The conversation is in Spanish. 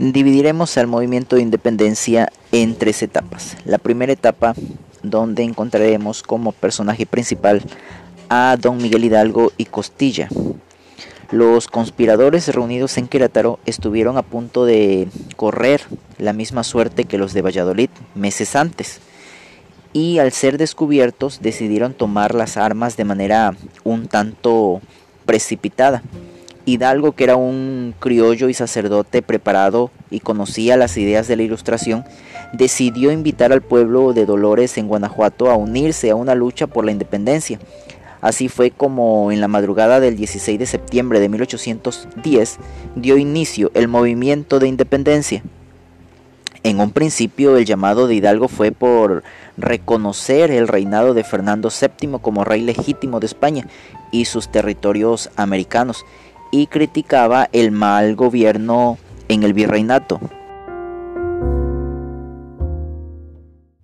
Dividiremos al movimiento de independencia en tres etapas. La primera etapa donde encontraremos como personaje principal a don Miguel Hidalgo y Costilla. Los conspiradores reunidos en Querétaro estuvieron a punto de correr la misma suerte que los de Valladolid meses antes y al ser descubiertos decidieron tomar las armas de manera un tanto precipitada. Hidalgo, que era un criollo y sacerdote preparado y conocía las ideas de la ilustración, decidió invitar al pueblo de Dolores en Guanajuato a unirse a una lucha por la independencia. Así fue como en la madrugada del 16 de septiembre de 1810 dio inicio el movimiento de independencia. En un principio el llamado de Hidalgo fue por reconocer el reinado de Fernando VII como rey legítimo de España y sus territorios americanos y criticaba el mal gobierno en el virreinato.